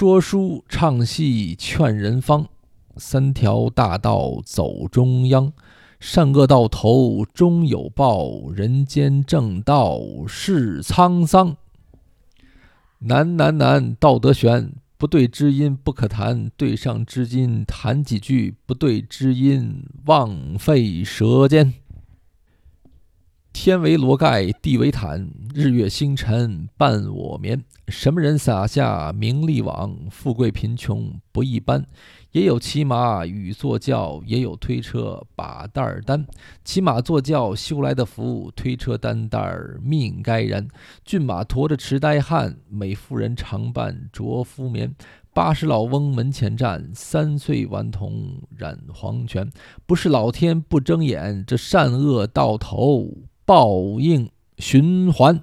说书唱戏劝人方，三条大道走中央。善恶到头终有报，人间正道是沧桑。难难难，道德悬，不对知音不可谈，对上知音谈几句，不对知音枉费舌尖。天为罗盖，地为毯，日月星辰伴我眠。什么人撒下名利网？富贵贫穷不一般。也有骑马与坐轿，也有推车把担儿担。骑马坐轿修来的福，推车担担儿命该然。骏马驮着痴呆汉，美妇人常伴着夫眠。八十老翁门前站，三岁顽童染黄泉。不是老天不睁眼，这善恶到头报应循环。